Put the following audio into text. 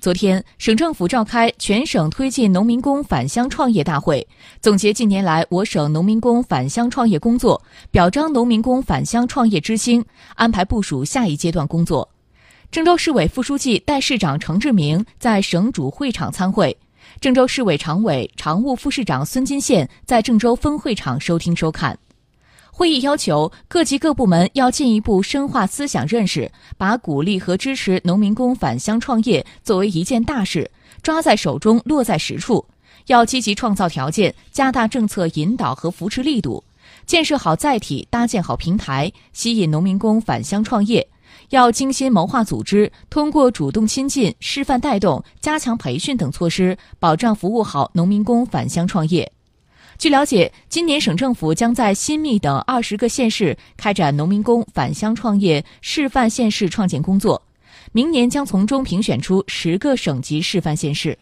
昨天，省政府召开全省推进农民工返乡创业大会，总结近年来我省农民工返乡创业工作，表彰农民工返乡创业之星，安排部署下一阶段工作。郑州市委副书记、代市长程志明在省主会场参会，郑州市委常委、常务副市长孙金宪在郑州分会场收听收看。会议要求各级各部门要进一步深化思想认识，把鼓励和支持农民工返乡创业作为一件大事，抓在手中，落在实处。要积极创造条件，加大政策引导和扶持力度，建设好载体，搭建好平台，吸引农民工返乡创业。要精心谋划组织，通过主动亲近、示范带动、加强培训等措施，保障服务好农民工返乡创业。据了解，今年省政府将在新密等二十个县市开展农民工返乡创业示范县市创建工作，明年将从中评选出十个省级示范县市。